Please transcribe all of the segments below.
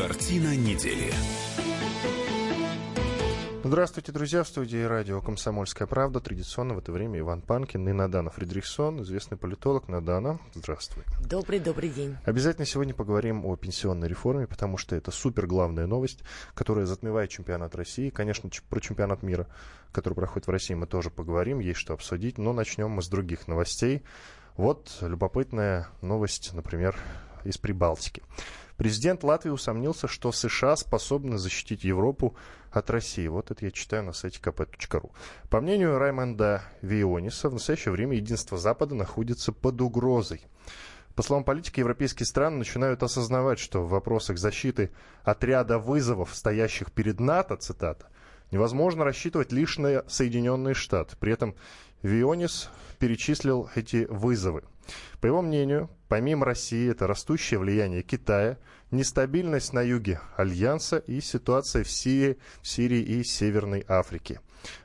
Картина недели. Здравствуйте, друзья. В студии радио «Комсомольская правда». Традиционно в это время Иван Панкин и Надана Фридрихсон, известный политолог. Надана, здравствуй. Добрый-добрый день. Обязательно сегодня поговорим о пенсионной реформе, потому что это супер главная новость, которая затмевает чемпионат России. Конечно, про чемпионат мира, который проходит в России, мы тоже поговорим, есть что обсудить. Но начнем мы с других новостей. Вот любопытная новость, например, из Прибалтики. Президент Латвии усомнился, что США способны защитить Европу от России. Вот это я читаю на сайте kp.ru. По мнению Раймонда Виониса, в настоящее время единство Запада находится под угрозой. По словам политики, европейские страны начинают осознавать, что в вопросах защиты от ряда вызовов, стоящих перед НАТО, цитата, невозможно рассчитывать лишь на Соединенные Штаты. При этом Вионис перечислил эти вызовы. По его мнению, помимо России, это растущее влияние Китая, нестабильность на юге Альянса и ситуация в Сирии, в Сирии и Северной Африке.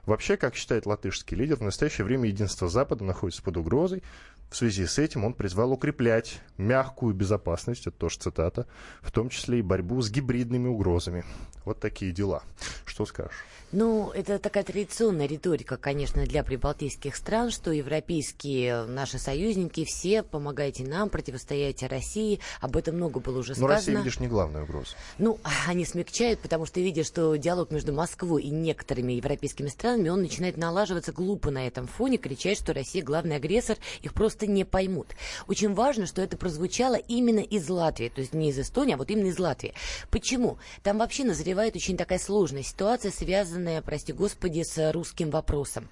Вообще, как считает латышский лидер, в настоящее время единство Запада находится под угрозой. В связи с этим он призвал укреплять мягкую безопасность, это тоже цитата, в том числе и борьбу с гибридными угрозами. Вот такие дела. Что скажешь? Ну, это такая традиционная риторика, конечно, для прибалтийских стран, что европейские наши союзники все помогайте нам, противостоять России. Об этом много было уже сказано. Но Россия, видишь, не главная угроза. Ну, они смягчают, потому что видят, что диалог между Москвой и некоторыми европейскими странами, он начинает налаживаться глупо на этом фоне, кричать, что Россия главный агрессор, их просто не поймут. Очень важно, что это прозвучало именно из Латвии, то есть не из Эстонии, а вот именно из Латвии. Почему? Там вообще назревает очень такая сложная ситуация, связанная связанная, прости господи, с русским вопросом.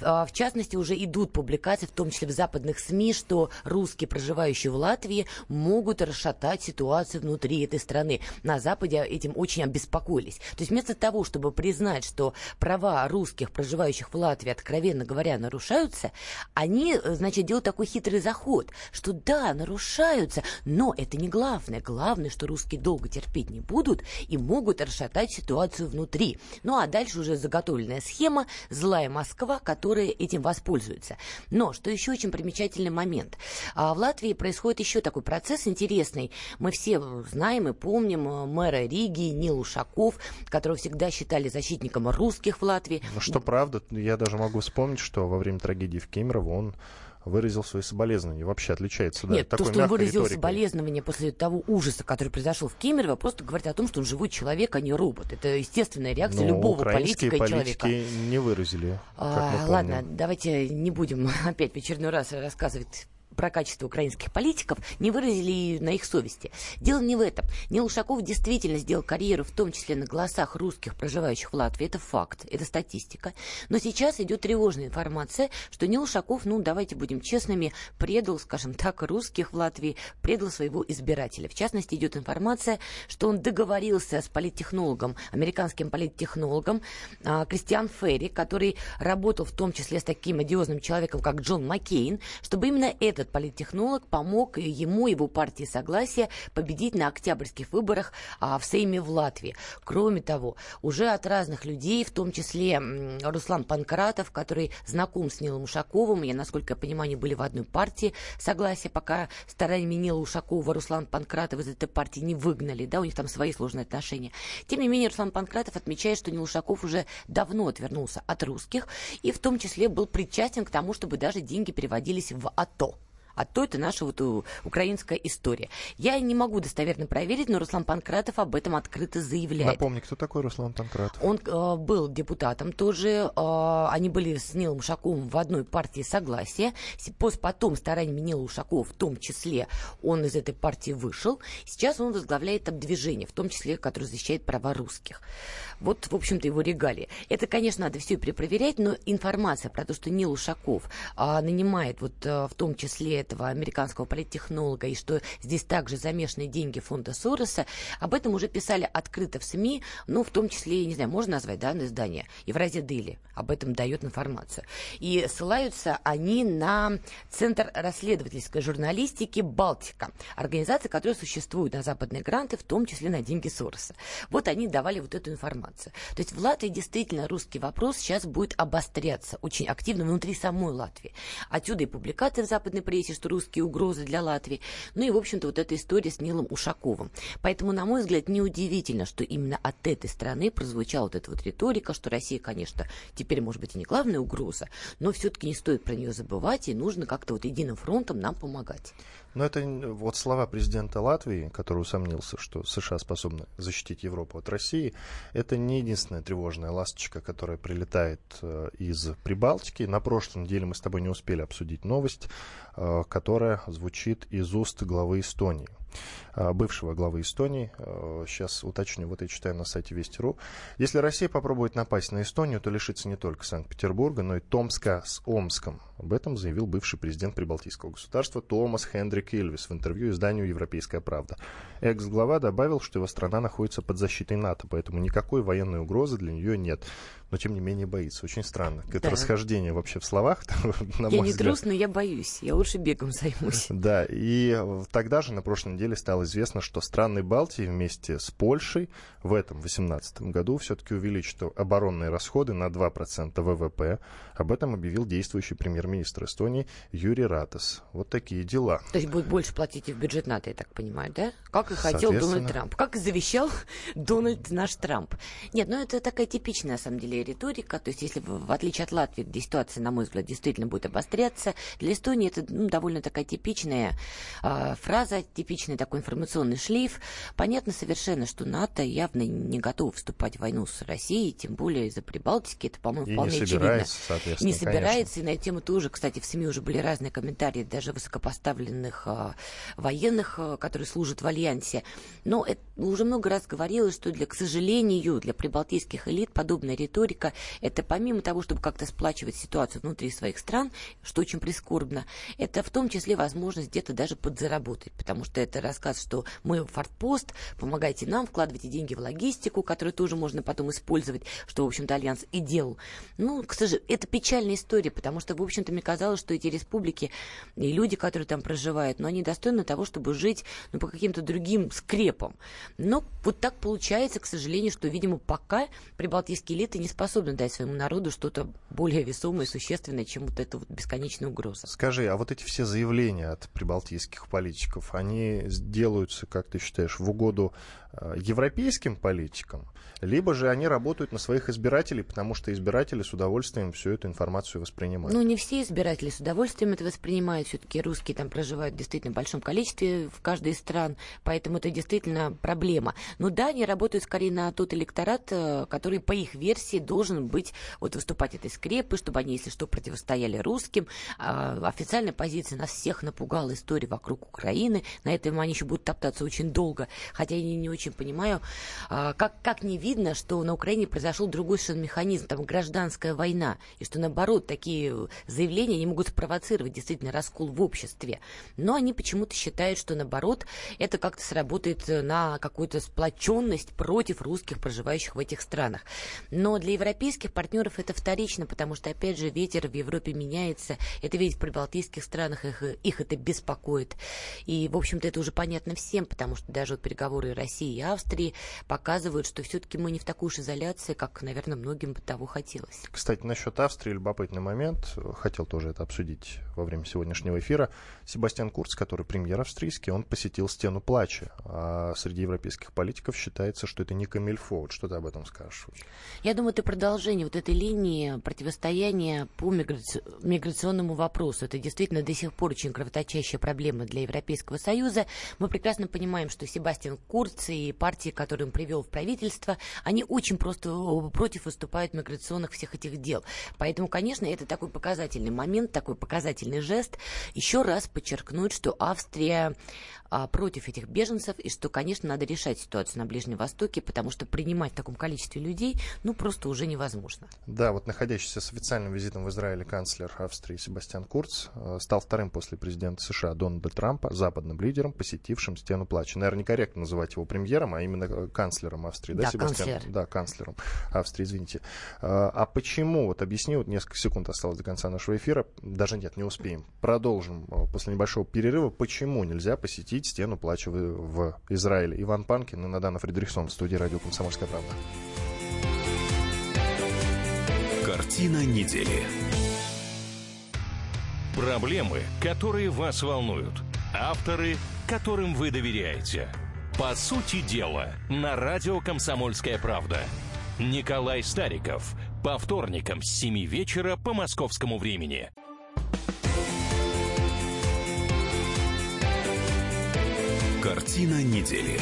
А, в частности, уже идут публикации, в том числе в западных СМИ, что русские, проживающие в Латвии, могут расшатать ситуацию внутри этой страны. На Западе этим очень обеспокоились. То есть вместо того, чтобы признать, что права русских, проживающих в Латвии, откровенно говоря, нарушаются, они, значит, делают такой хитрый заход, что да, нарушаются, но это не главное. Главное, что русские долго терпеть не будут и могут расшатать ситуацию внутри. Ну а дальше дальше уже заготовленная схема, злая Москва, которая этим воспользуется. Но, что еще очень примечательный момент. А, в Латвии происходит еще такой процесс интересный. Мы все знаем и помним э, мэра Риги Нил Ушаков, которого всегда считали защитником русских в Латвии. Ну, что правда, я даже могу вспомнить, что во время трагедии в Кемерово он выразил свои соболезнования. Вообще отличается, да? Нет, то, что он выразил риторикой. соболезнования после того ужаса, который произошел в Кемерово, просто говорит о том, что он живой человек, а не робот. Это естественная реакция Но любого политика и человека. не выразили. А, ладно, давайте не будем опять в очередной раз рассказывать про качество украинских политиков не выразили на их совести. Дело не в этом. Нил Ушаков действительно сделал карьеру, в том числе на голосах русских, проживающих в Латвии. Это факт, это статистика. Но сейчас идет тревожная информация, что Нил Ушаков, ну, давайте будем честными, предал, скажем так, русских в Латвии, предал своего избирателя. В частности, идет информация, что он договорился с политтехнологом, американским политтехнологом а, Кристиан Ферри, который работал в том числе с таким одиозным человеком, как Джон Маккейн, чтобы именно этот этот политтехнолог помог ему, его партии Согласия, победить на октябрьских выборах а, в Сейме в Латвии. Кроме того, уже от разных людей, в том числе Руслан Панкратов, который знаком с Нилом Ушаковым, я, насколько я понимаю, они были в одной партии Согласия, пока стараниями Нила Ушакова Руслан Панкратов из этой партии не выгнали, да, у них там свои сложные отношения. Тем не менее, Руслан Панкратов отмечает, что Нил Ушаков уже давно отвернулся от русских и в том числе был причастен к тому, чтобы даже деньги переводились в АТО. А то это наша вот украинская история. Я не могу достоверно проверить, но Руслан Панкратов об этом открыто заявляет. Напомни, кто такой Руслан Панкратов? Он э, был депутатом тоже. Э, они были с Нилом Ушаковым в одной партии согласия. Потом стараниями Нила Ушакова, в том числе, он из этой партии вышел. Сейчас он возглавляет там движение, в том числе, которое защищает права русских. Вот, в общем-то, его регалии. Это, конечно, надо все перепроверять, но информация про то, что Нил Ушаков а, нанимает вот а, в том числе этого американского политтехнолога, и что здесь также замешаны деньги фонда Сороса, об этом уже писали открыто в СМИ, ну, в том числе, не знаю, можно назвать, да, издание, Евразия Дели об этом дает информацию. И ссылаются они на Центр расследовательской журналистики «Балтика», организация, которая существует на западные гранты, в том числе на деньги Сороса. Вот они давали вот эту информацию. То есть в Латвии действительно русский вопрос сейчас будет обостряться очень активно внутри самой Латвии. Отсюда и публикация в западной прессе, что русские угрозы для Латвии. Ну и, в общем-то, вот эта история с Нилом Ушаковым. Поэтому, на мой взгляд, неудивительно, что именно от этой страны прозвучала вот эта вот риторика, что Россия, конечно, теперь, может быть, и не главная угроза, но все-таки не стоит про нее забывать, и нужно как-то вот единым фронтом нам помогать. Но это вот слова президента Латвии, который усомнился, что США способны защитить Европу от России, это не единственная тревожная ласточка, которая прилетает э, из Прибалтики. На прошлой неделе мы с тобой не успели обсудить новость, э, которая звучит из уст главы Эстонии. А, бывшего главы Эстонии. Сейчас а, уточню, вот я читаю на сайте Вести.ру. Если Россия попробует напасть на Эстонию, то лишится не только Санкт-Петербурга, но и Томска с Омском. Об этом заявил бывший президент Прибалтийского государства Томас Хендрик Ильвис в интервью изданию «Европейская правда». Экс-глава добавил, что его страна находится под защитой НАТО, поэтому никакой военной угрозы для нее нет но тем не менее боится. Очень странно. Это да. расхождение вообще в словах. на я не взгляд. трус, но я боюсь. Я лучше бегом займусь. Да, и тогда же на прошлой неделе стало известно, что страны Балтии вместе с Польшей в этом 2018 году все-таки увеличат оборонные расходы на 2% ВВП. Об этом объявил действующий премьер-министр Эстонии Юрий Ратас. Вот такие дела. То есть будет больше платить и в бюджет НАТО, я так понимаю, да? Как и хотел Дональд Трамп. Как и завещал Дональд наш Трамп. Нет, ну это такая типичная, на самом деле, риторика. То есть если в, отличие от Латвии, где ситуация, на мой взгляд, действительно будет обостряться, для Эстонии это ну, довольно такая типичная э, фраза, типичный такой информационный шлейф. Понятно совершенно, что НАТО явно не готово вступать в войну с Россией, тем более из-за Прибалтики. Это, по-моему, вполне не очевидно. Не собирается. Конечно. И на эту тему тоже, кстати, в СМИ уже были разные комментарии, даже высокопоставленных э, военных, э, которые служат в Альянсе. Но это, уже много раз говорилось, что, для, к сожалению, для прибалтийских элит подобная риторика – это помимо того, чтобы как-то сплачивать ситуацию внутри своих стран, что очень прискорбно, это в том числе возможность где-то даже подзаработать, потому что это рассказ, что мы фортпост, помогайте нам, вкладывайте деньги в логистику, которую тоже можно потом использовать, что, в общем-то, Альянс и делал. Ну, к сожалению, это печальная история, потому что, в общем-то, мне казалось, что эти республики и люди, которые там проживают, но они достойны того, чтобы жить ну, по каким-то другим скрепам. Но вот так получается, к сожалению, что, видимо, пока прибалтийские элиты не способны дать своему народу что-то более весомое и существенное, чем вот эта вот бесконечная угроза. Скажи, а вот эти все заявления от прибалтийских политиков, они делаются, как ты считаешь, в угоду Э, европейским политикам, либо же они работают на своих избирателей, потому что избиратели с удовольствием всю эту информацию воспринимают. Ну, не все избиратели с удовольствием это воспринимают. Все-таки русские там проживают в действительно большом количестве в каждой из стран, поэтому это действительно проблема. Но да, они работают скорее на тот электорат, э, который, по их версии, должен быть, вот выступать этой скрепы, чтобы они, если что, противостояли русским. А официальная позиция нас всех напугала история вокруг Украины. На этом они еще будут топтаться очень долго, хотя они не очень очень понимаю, а, как, как не видно, что на Украине произошел другой совершенно механизм, там гражданская война, и что наоборот такие заявления не могут спровоцировать действительно раскол в обществе. Но они почему-то считают, что наоборот это как-то сработает на какую-то сплоченность против русских, проживающих в этих странах. Но для европейских партнеров это вторично, потому что, опять же, ветер в Европе меняется. Это видеть в прибалтийских странах, их, их это беспокоит. И, в общем-то, это уже понятно всем, потому что даже вот переговоры России и Австрии показывают, что все-таки мы не в такой уж изоляции, как, наверное, многим бы того хотелось. Кстати, насчет Австрии любопытный момент. Хотел тоже это обсудить во время сегодняшнего эфира. Себастьян Курц, который премьер австрийский, он посетил стену плача. А среди европейских политиков считается, что это не камильфо. Вот что ты об этом скажешь? Я думаю, это продолжение вот этой линии противостояния по миграци... миграционному вопросу. Это действительно до сих пор очень кровоточащая проблема для Европейского Союза. Мы прекрасно понимаем, что Себастьян Курц и партии, которые он привел в правительство, они очень просто против выступают миграционных всех этих дел. Поэтому, конечно, это такой показательный момент, такой показательный жест. Еще раз подчеркнуть, что Австрия а, против этих беженцев, и что, конечно, надо решать ситуацию на Ближнем Востоке, потому что принимать в таком количестве людей, ну, просто уже невозможно. Да, вот находящийся с официальным визитом в Израиле канцлер Австрии Себастьян Курц э, стал вторым после президента США Дональда Трампа западным лидером, посетившим стену плача. Наверное, некорректно называть его премьером, а именно э, канцлером Австрии, да, да Себастьян? Канцлер. Да, канцлером Австрии, извините. А, а почему, вот объясни, вот несколько секунд осталось до конца нашего эфира, даже нет, не успеем. Продолжим э, после небольшого перерыва. Почему нельзя посетить стену плача в, в Израиле? Иван Панкин и Надана Фредериксон в студии радио «Комсомольская правда». Картина недели. Проблемы, которые вас волнуют. Авторы, которым вы доверяете. По сути дела, на радио «Комсомольская правда». Николай Стариков. По вторникам с 7 вечера по московскому времени. Картина недели.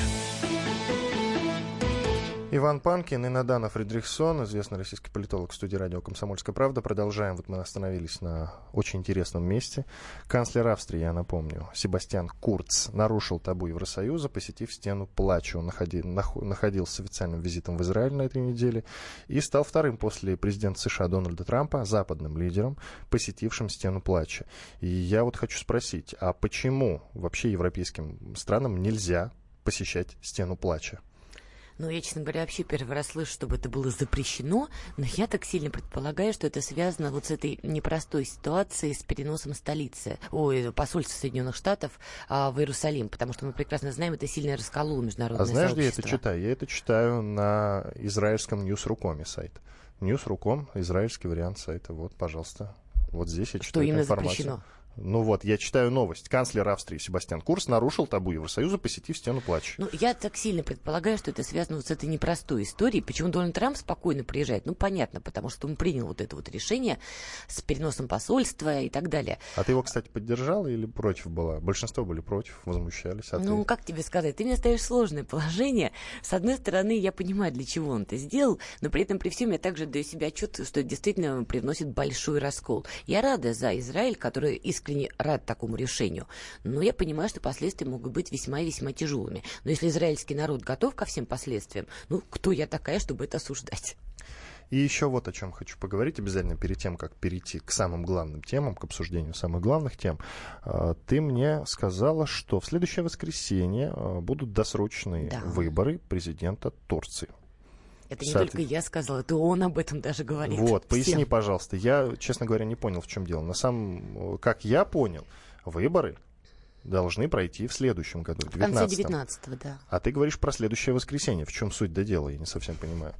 Иван Панкин и Надана Фридрихсон, известный российский политолог в студии радио «Комсомольская правда». Продолжаем. Вот мы остановились на очень интересном месте. Канцлер Австрии, я напомню, Себастьян Курц нарушил табу Евросоюза, посетив стену плача. Он находи, нах, находился с официальным визитом в Израиль на этой неделе и стал вторым после президента США Дональда Трампа западным лидером, посетившим стену плача. И я вот хочу спросить, а почему вообще европейским странам нельзя посещать стену плача? Ну, я, честно говоря, вообще первый раз слышу, чтобы это было запрещено, но я так сильно предполагаю, что это связано вот с этой непростой ситуацией с переносом столицы, ой, посольства Соединенных Штатов а, в Иерусалим, потому что мы прекрасно знаем, это сильно раскололо международное А знаешь, сообщество. где я это читаю? Я это читаю на израильском Ньюсрукоме сайт. Ньюсруком, израильский вариант сайта. Вот, пожалуйста. Вот здесь я читаю что именно информацию. запрещено? Ну вот, я читаю новость. Канцлер Австрии Себастьян Курс нарушил табу Евросоюза, посетив стену плача. Ну, я так сильно предполагаю, что это связано вот с этой непростой историей. Почему Дональд Трамп спокойно приезжает? Ну, понятно, потому что он принял вот это вот решение с переносом посольства и так далее. А ты его, кстати, поддержала или против была? Большинство были против, возмущались. А ну, ты... как тебе сказать? Ты мне ставишь сложное положение. С одной стороны, я понимаю, для чего он это сделал, но при этом, при всем, я также даю себе отчет, что это действительно привносит большой раскол. Я рада за Израиль, который искренне рад такому решению. Но я понимаю, что последствия могут быть весьма и весьма тяжелыми. Но если израильский народ готов ко всем последствиям, ну, кто я такая, чтобы это осуждать? И еще вот о чем хочу поговорить обязательно перед тем, как перейти к самым главным темам, к обсуждению самых главных тем. А, ты мне сказала, что в следующее воскресенье а, будут досрочные да. выборы президента Турции. Это не только я сказала, это он об этом даже говорит. Вот, поясни, Всем. пожалуйста. Я, честно говоря, не понял, в чем дело. На самом, как я понял, выборы должны пройти в следующем году, в 19 В конце 19 да. А ты говоришь про следующее воскресенье. В чем суть до дела? Я не совсем понимаю.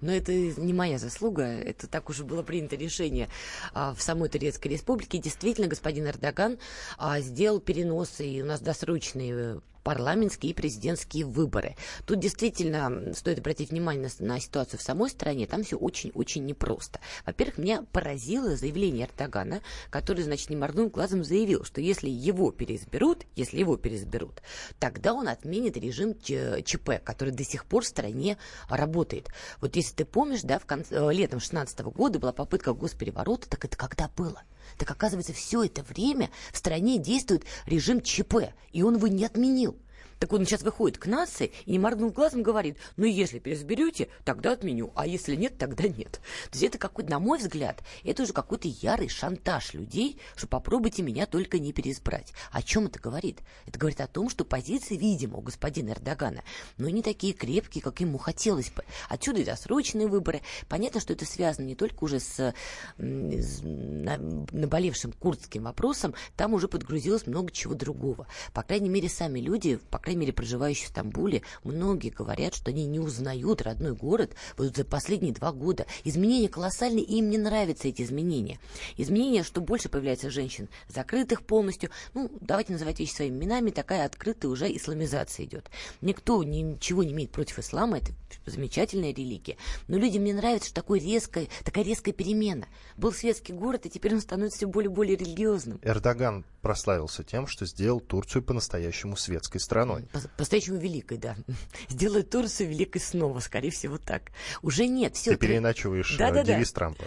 Но это не моя заслуга. Это так уже было принято решение а, в самой Турецкой Республике. Действительно, господин Эрдоган а, сделал переносы, и у нас досрочные парламентские и президентские выборы. Тут действительно стоит обратить внимание на, на ситуацию в самой стране. Там все очень-очень непросто. Во-первых, меня поразило заявление Эрдогана, который, значит, не моргнув глазом заявил, что если его переизберут, если его переизберут, тогда он отменит режим ЧП, который до сих пор в стране работает. Вот если ты помнишь, да, в конце, э, летом 16 года была попытка госпереворота, так это когда было? Так оказывается, все это время в стране действует режим ЧП, и он его не отменил. Так он сейчас выходит к нации и, не моргнув глазом, говорит, ну, если переизберете, тогда отменю, а если нет, тогда нет. То есть это какой-то, на мой взгляд, это уже какой-то ярый шантаж людей, что попробуйте меня только не переизбрать. О чем это говорит? Это говорит о том, что позиции, видимо, у господина Эрдогана, но не такие крепкие, как ему хотелось бы. Отсюда и досрочные выборы. Понятно, что это связано не только уже с, с наболевшим курдским вопросом, там уже подгрузилось много чего другого. По крайней мере, сами люди, по крайней мере, проживающие в Стамбуле, многие говорят, что они не узнают родной город вот за последние два года. Изменения колоссальные, и им не нравятся эти изменения. Изменения, что больше появляется женщин, закрытых полностью. Ну, давайте называть вещи своими именами, такая открытая уже исламизация идет. Никто ничего не имеет против ислама, это замечательная религия. Но людям не нравится, что такой резкая, такая резкая перемена. Был светский город, и теперь он становится все более и более религиозным. Эрдоган прославился тем, что сделал Турцию по-настоящему светской страной. По-настоящему великой, да. Сделает Турцию великой снова, скорее всего, так. Уже нет. Все, ты, ты переначиваешь да, да, девиз да. Трампа,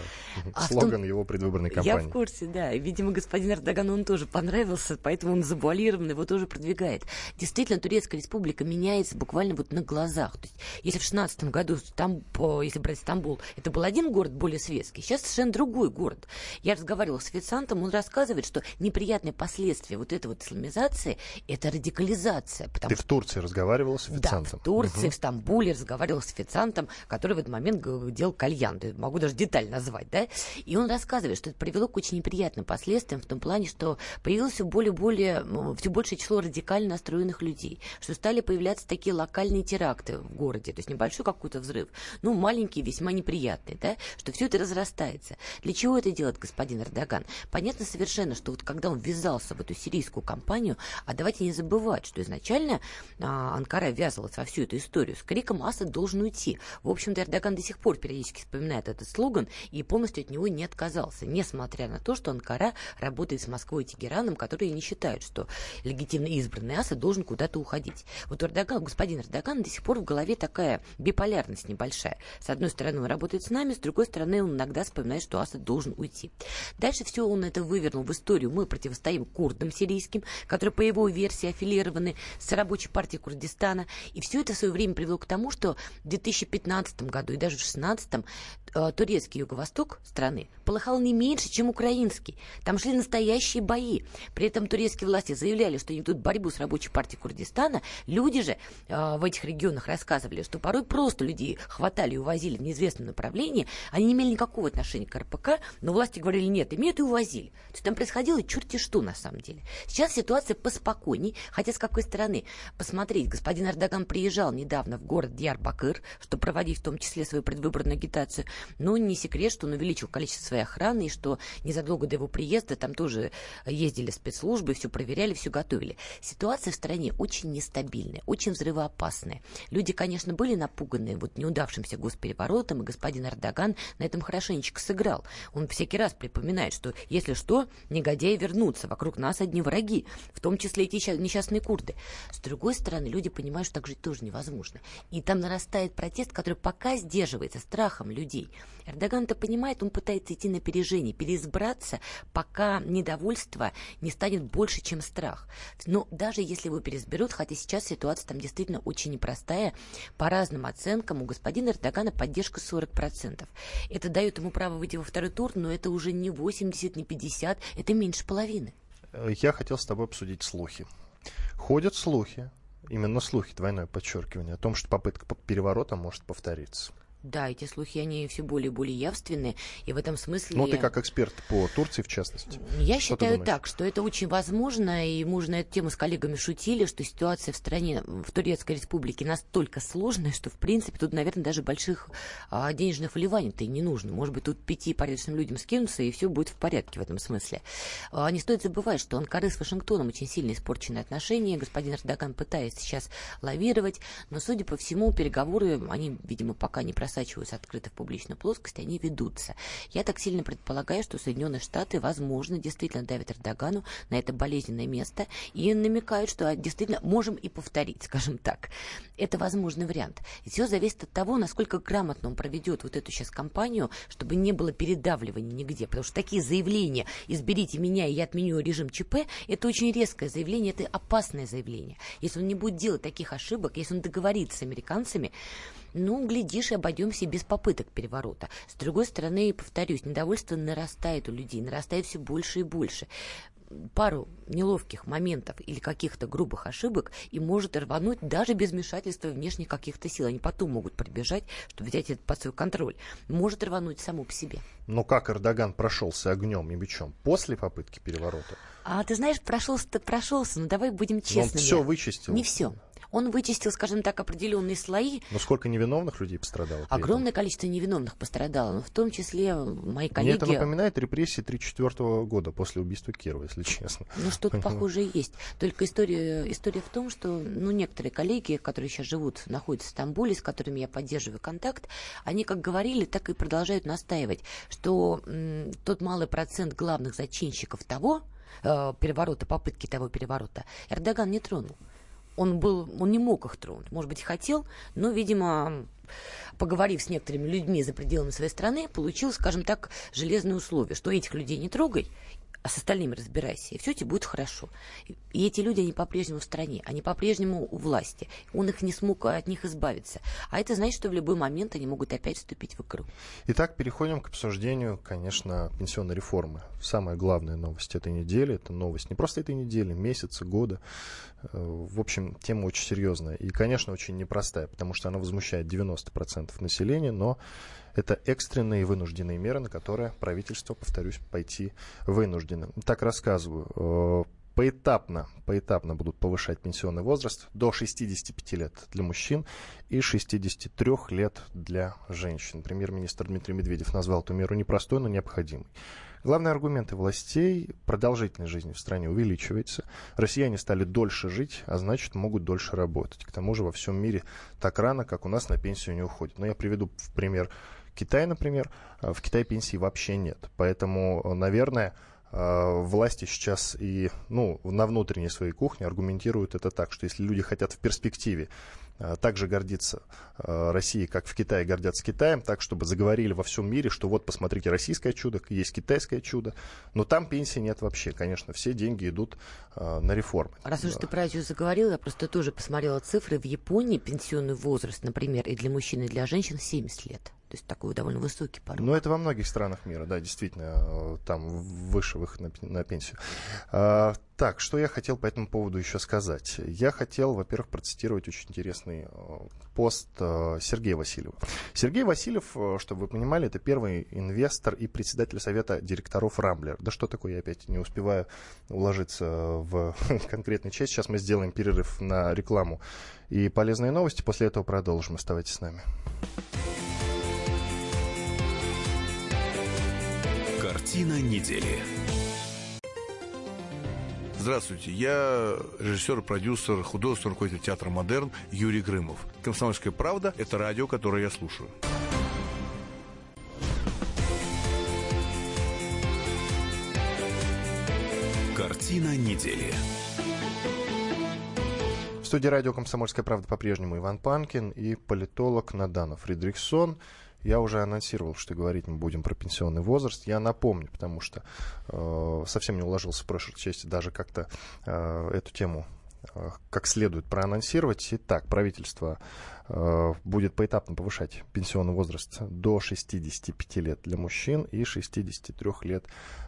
а слоган том... его предвыборной кампании. Я в курсе, да. Видимо, господин Эрдоган, он тоже понравился, поэтому он забуалирован, его тоже продвигает. Действительно, Турецкая республика меняется буквально вот на глазах. То есть, если в 16 году, там, если брать Стамбул, это был один город более светский, сейчас совершенно другой город. Я разговаривала с официантом, он рассказывает, что неприятные последствия вот этой вот исламизации – это радикализация, Там... Ты в Турции разговаривала с официантом? Да, в Турции, угу. в Стамбуле разговаривала с официантом, который в этот момент делал кальян. Могу даже деталь назвать, да? И он рассказывает, что это привело к очень неприятным последствиям в том плане, что появилось все более более, все большее число радикально настроенных людей, что стали появляться такие локальные теракты в городе, то есть небольшой какой-то взрыв, ну, маленький, весьма неприятный, да, что все это разрастается. Для чего это делает господин Эрдоган? Понятно совершенно, что вот когда он ввязался в эту сирийскую кампанию, а давайте не забывать, что изначально а, Анкара ввязывалась во всю эту историю с криком «Асад должен уйти». В общем-то, Эрдоган до сих пор периодически вспоминает этот слоган и полностью от него не отказался, несмотря на то, что Анкара работает с Москвой и Тегераном, которые не считают, что легитимно избранный Асад должен куда-то уходить. Вот у Эрдогана, господин Эрдоган до сих пор в голове такая биполярность небольшая. С одной стороны, он работает с нами, с другой стороны, он иногда вспоминает, что Асад должен уйти. Дальше все он это вывернул в историю. Мы противостоим курдам сирийским, которые, по его версии, аффилированы с рабочей партией Курдистана. И все это в свое время привело к тому, что в 2015 году и даже в 2016 э, турецкий юго-восток страны полыхал не меньше, чем украинский. Там шли настоящие бои. При этом турецкие власти заявляли, что они ведут борьбу с рабочей партией Курдистана. Люди же э, в этих регионах рассказывали, что порой просто людей хватали и увозили в неизвестном направлении. Они не имели никакого отношения к РПК, но власти говорили, нет, имеют и увозили. То есть там происходило черти что на самом деле. Сейчас ситуация поспокойней, хотя с какой стороны посмотреть. Господин Эрдоган приезжал недавно в город Дьярбакыр, чтобы проводить в том числе свою предвыборную агитацию, но не секрет, что он увеличил количество своей охраны, и что незадолго до его приезда там тоже ездили спецслужбы, все проверяли, все готовили. Ситуация в стране очень нестабильная, очень взрывоопасная. Люди, конечно, были напуганы вот неудавшимся госпереворотом, и господин Эрдоган на этом хорошенечко сыграл. Он всякий раз припоминает, что если что, негодяи вернутся, вокруг нас одни враги, в том числе эти несчастные курды. С другой стороны, люди понимают, что так жить тоже невозможно. И там нарастает протест, который пока сдерживается страхом людей. Эрдоган это понимает, он пытается идти на опережение, переизбраться, пока недовольство не станет больше, чем страх. Но даже если его переизберут, хотя сейчас ситуация там действительно очень непростая, по разным оценкам у господина Эрдогана поддержка 40%. Это дает ему право выйти во второй тур, но это уже не 80, не 50, это меньше половины. Я хотел с тобой обсудить слухи. Ходят слухи, именно слухи, двойное подчеркивание, о том, что попытка переворота может повториться. Да, эти слухи, они все более и более явственны, и в этом смысле... Ну, ты как эксперт по Турции, в частности. Я что считаю так, что это очень возможно, и мы уже на эту тему с коллегами шутили, что ситуация в стране, в Турецкой Республике настолько сложная, что, в принципе, тут, наверное, даже больших а, денежных вливаний-то и не нужно. Может быть, тут пяти порядочным людям скинуться, и все будет в порядке в этом смысле. А, не стоит забывать, что Анкары с Вашингтоном очень сильно испорчены отношения, господин Эрдоган пытается сейчас лавировать, но, судя по всему, переговоры, они, видимо, пока не просят просачиваются открыто в публичную плоскость, они ведутся. Я так сильно предполагаю, что Соединенные Штаты, возможно, действительно давят Эрдогану на это болезненное место и намекают, что действительно можем и повторить, скажем так. Это возможный вариант. Все зависит от того, насколько грамотно он проведет вот эту сейчас кампанию, чтобы не было передавливания нигде. Потому что такие заявления «изберите меня, и я отменю режим ЧП» это очень резкое заявление, это опасное заявление. Если он не будет делать таких ошибок, если он договорится с американцами, ну, глядишь, и обойдемся без попыток переворота. С другой стороны, повторюсь, недовольство нарастает у людей, нарастает все больше и больше пару неловких моментов или каких-то грубых ошибок и может рвануть даже без вмешательства внешних каких-то сил. Они потом могут прибежать, чтобы взять это под свой контроль. Может рвануть само по себе. Но как Эрдоган прошелся огнем и мечом после попытки переворота? А ты знаешь, прошелся-то прошелся, но давай будем честными. Он все вычистил. Не все он вычистил, скажем так, определенные слои. Но сколько невиновных людей пострадало? Огромное количество невиновных пострадало, но в том числе мои коллеги... Мне это напоминает репрессии 1934 года после убийства Кирова, если честно. Ну, что-то похожее есть. Только история, история в том, что ну, некоторые коллеги, которые сейчас живут, находятся в Стамбуле, с которыми я поддерживаю контакт, они как говорили, так и продолжают настаивать, что м, тот малый процент главных зачинщиков того, э, переворота, попытки того переворота, Эрдоган не тронул он был, он не мог их тронуть. Может быть, хотел, но, видимо, поговорив с некоторыми людьми за пределами своей страны, получил, скажем так, железные условия, что этих людей не трогай, а с остальными разбирайся, и все тебе будет хорошо. И эти люди, они по-прежнему в стране, они по-прежнему у власти. Он их не смог от них избавиться. А это значит, что в любой момент они могут опять вступить в игру. Итак, переходим к обсуждению, конечно, пенсионной реформы. Самая главная новость этой недели, это новость не просто этой недели, месяца, года. Э, в общем, тема очень серьезная и, конечно, очень непростая, потому что она возмущает 90% населения, но это экстренные и вынужденные меры, на которые правительство, повторюсь, пойти вынуждено. Так рассказываю. Э, поэтапно, поэтапно будут повышать пенсионный возраст до 65 лет для мужчин и 63 лет для женщин. Премьер-министр Дмитрий Медведев назвал эту меру непростой, но необходимой. Главные аргументы властей – продолжительность жизни в стране увеличивается, россияне стали дольше жить, а значит могут дольше работать. К тому же во всем мире так рано, как у нас на пенсию не уходит. Но я приведу в пример Китай, например, э, в Китае пенсии вообще нет. Поэтому, э, наверное, э, власти сейчас и ну, на внутренней своей кухне аргументируют это так, что если люди хотят в перспективе также гордиться Россией, как в Китае гордятся Китаем, так, чтобы заговорили во всем мире, что вот, посмотрите, российское чудо, есть китайское чудо, но там пенсии нет вообще. Конечно, все деньги идут на реформы. Раз уж ты про это заговорил, я просто тоже посмотрела цифры. В Японии пенсионный возраст, например, и для мужчин, и для женщин 70 лет. То есть такой довольно высокий порог. Ну, это во многих странах мира, да, действительно, э, там выше их на, на пенсию. А, так, что я хотел по этому поводу еще сказать? Я хотел, во-первых, процитировать очень интересный э, пост э, Сергея Васильева. Сергей Васильев, чтобы вы понимали, это первый инвестор и председатель совета директоров Рамблер. Да что такое, я опять не успеваю уложиться в конкретный часть. Сейчас мы сделаем перерыв на рекламу и полезные новости. После этого продолжим. Оставайтесь с нами. Картина недели. Здравствуйте, я режиссер, продюсер, художественный руководитель театра «Модерн» Юрий Грымов. «Комсомольская правда» — это радио, которое я слушаю. Картина недели. В студии радио «Комсомольская правда» по-прежнему Иван Панкин и политолог Надана Фридрихсон — я уже анонсировал, что говорить мы будем про пенсионный возраст. Я напомню, потому что э, совсем не уложился в прошлой части даже как-то э, эту тему э, как следует проанонсировать. Итак, правительство э, будет поэтапно повышать пенсионный возраст до 65 лет для мужчин и 63 лет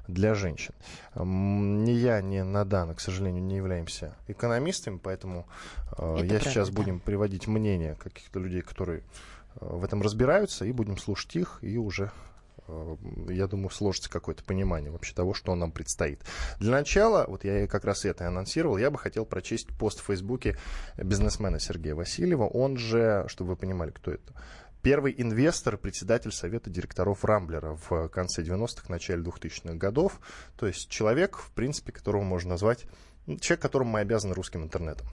для женщин. Ни я, ни Надана, к сожалению, не являемся экономистами, поэтому э, я правда, сейчас да. будем приводить мнение каких-то людей, которые в этом разбираются, и будем слушать их, и уже э, я думаю, сложится какое-то понимание вообще того, что нам предстоит. Для начала, вот я как раз это и анонсировал, я бы хотел прочесть пост в Фейсбуке бизнесмена Сергея Васильева. Он же, чтобы вы понимали, кто это, первый инвестор, председатель совета директоров Рамблера в конце 90-х, начале 2000-х годов. То есть человек, в принципе, которого можно назвать человек, которому мы обязаны русским интернетом.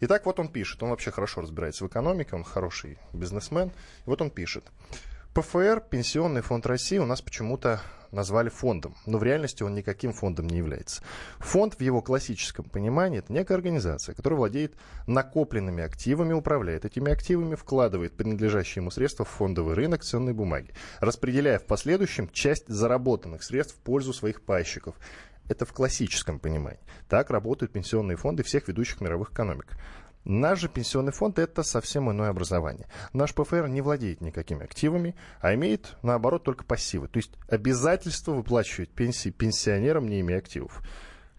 Итак, вот он пишет, он вообще хорошо разбирается в экономике, он хороший бизнесмен. И вот он пишет. ПФР, Пенсионный фонд России, у нас почему-то назвали фондом, но в реальности он никаким фондом не является. Фонд в его классическом понимании это некая организация, которая владеет накопленными активами, управляет этими активами, вкладывает принадлежащие ему средства в фондовый рынок ценной бумаги, распределяя в последующем часть заработанных средств в пользу своих пайщиков. Это в классическом понимании. Так работают пенсионные фонды всех ведущих мировых экономик. Наш же пенсионный фонд – это совсем иное образование. Наш ПФР не владеет никакими активами, а имеет, наоборот, только пассивы. То есть обязательство выплачивать пенсии пенсионерам, не имея активов.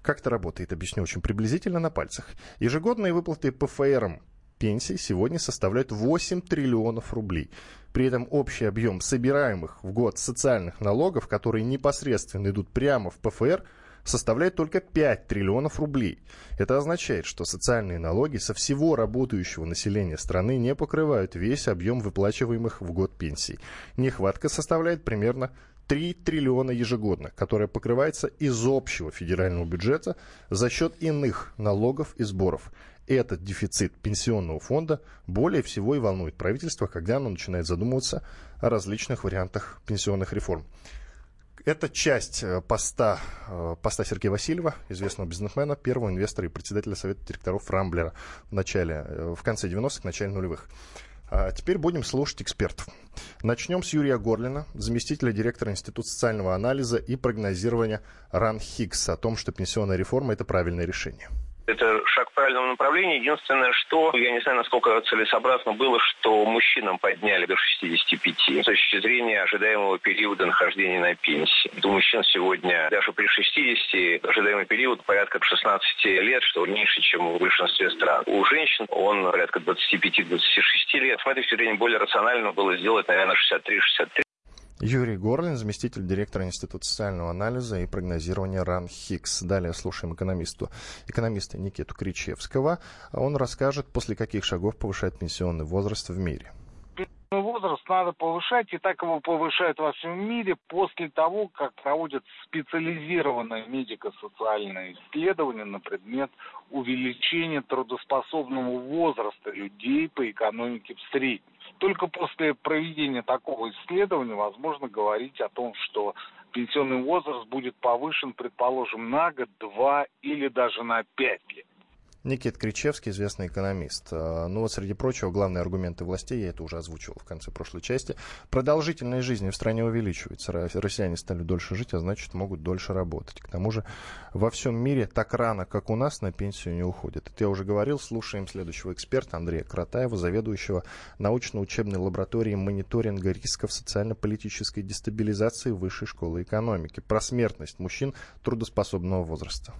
Как это работает, объясню очень приблизительно на пальцах. Ежегодные выплаты ПФРам пенсий сегодня составляют 8 триллионов рублей. При этом общий объем собираемых в год социальных налогов, которые непосредственно идут прямо в ПФР – составляет только 5 триллионов рублей. Это означает, что социальные налоги со всего работающего населения страны не покрывают весь объем выплачиваемых в год пенсий. Нехватка составляет примерно 3 триллиона ежегодно, которая покрывается из общего федерального бюджета за счет иных налогов и сборов. Этот дефицит пенсионного фонда более всего и волнует правительство, когда оно начинает задумываться о различных вариантах пенсионных реформ. Это часть э, поста, э, поста Сергея Васильева, известного бизнесмена, первого инвестора и председателя совета директоров Рамблера в начале, э, в конце 90-х, начале нулевых. А теперь будем слушать экспертов. Начнем с Юрия Горлина, заместителя директора Института социального анализа и прогнозирования РАН Хиггс о том, что пенсионная реформа – это правильное решение. Это шаг в правильном направлении. Единственное, что я не знаю, насколько целесообразно было, что мужчинам подняли до 65 с точки зрения ожидаемого периода нахождения на пенсии. У мужчин сегодня даже при 60 ожидаемый период порядка 16 лет, что меньше, чем в большинстве стран. У женщин он порядка 25-26 лет. В этой все время более рационально было сделать, наверное, 63-63. Юрий Горлин, заместитель директора Института социального анализа и прогнозирования РАН Хикс. Далее слушаем экономисту, экономиста Никиту Кричевского. Он расскажет, после каких шагов повышает пенсионный возраст в мире возраст надо повышать, и так его повышают во всем мире после того, как проводят специализированные медико-социальные исследования на предмет увеличения трудоспособного возраста людей по экономике в среднем. Только после проведения такого исследования возможно говорить о том, что пенсионный возраст будет повышен, предположим, на год, два или даже на пять лет. Никит Кричевский, известный экономист. А, ну вот, среди прочего, главные аргументы властей, я это уже озвучивал в конце прошлой части, продолжительность жизни в стране увеличивается. Россияне стали дольше жить, а значит, могут дольше работать. К тому же, во всем мире так рано, как у нас, на пенсию не уходят. Это я уже говорил, слушаем следующего эксперта Андрея Кратаева, заведующего научно-учебной лабораторией мониторинга рисков социально-политической дестабилизации Высшей школы экономики. Про смертность мужчин трудоспособного возраста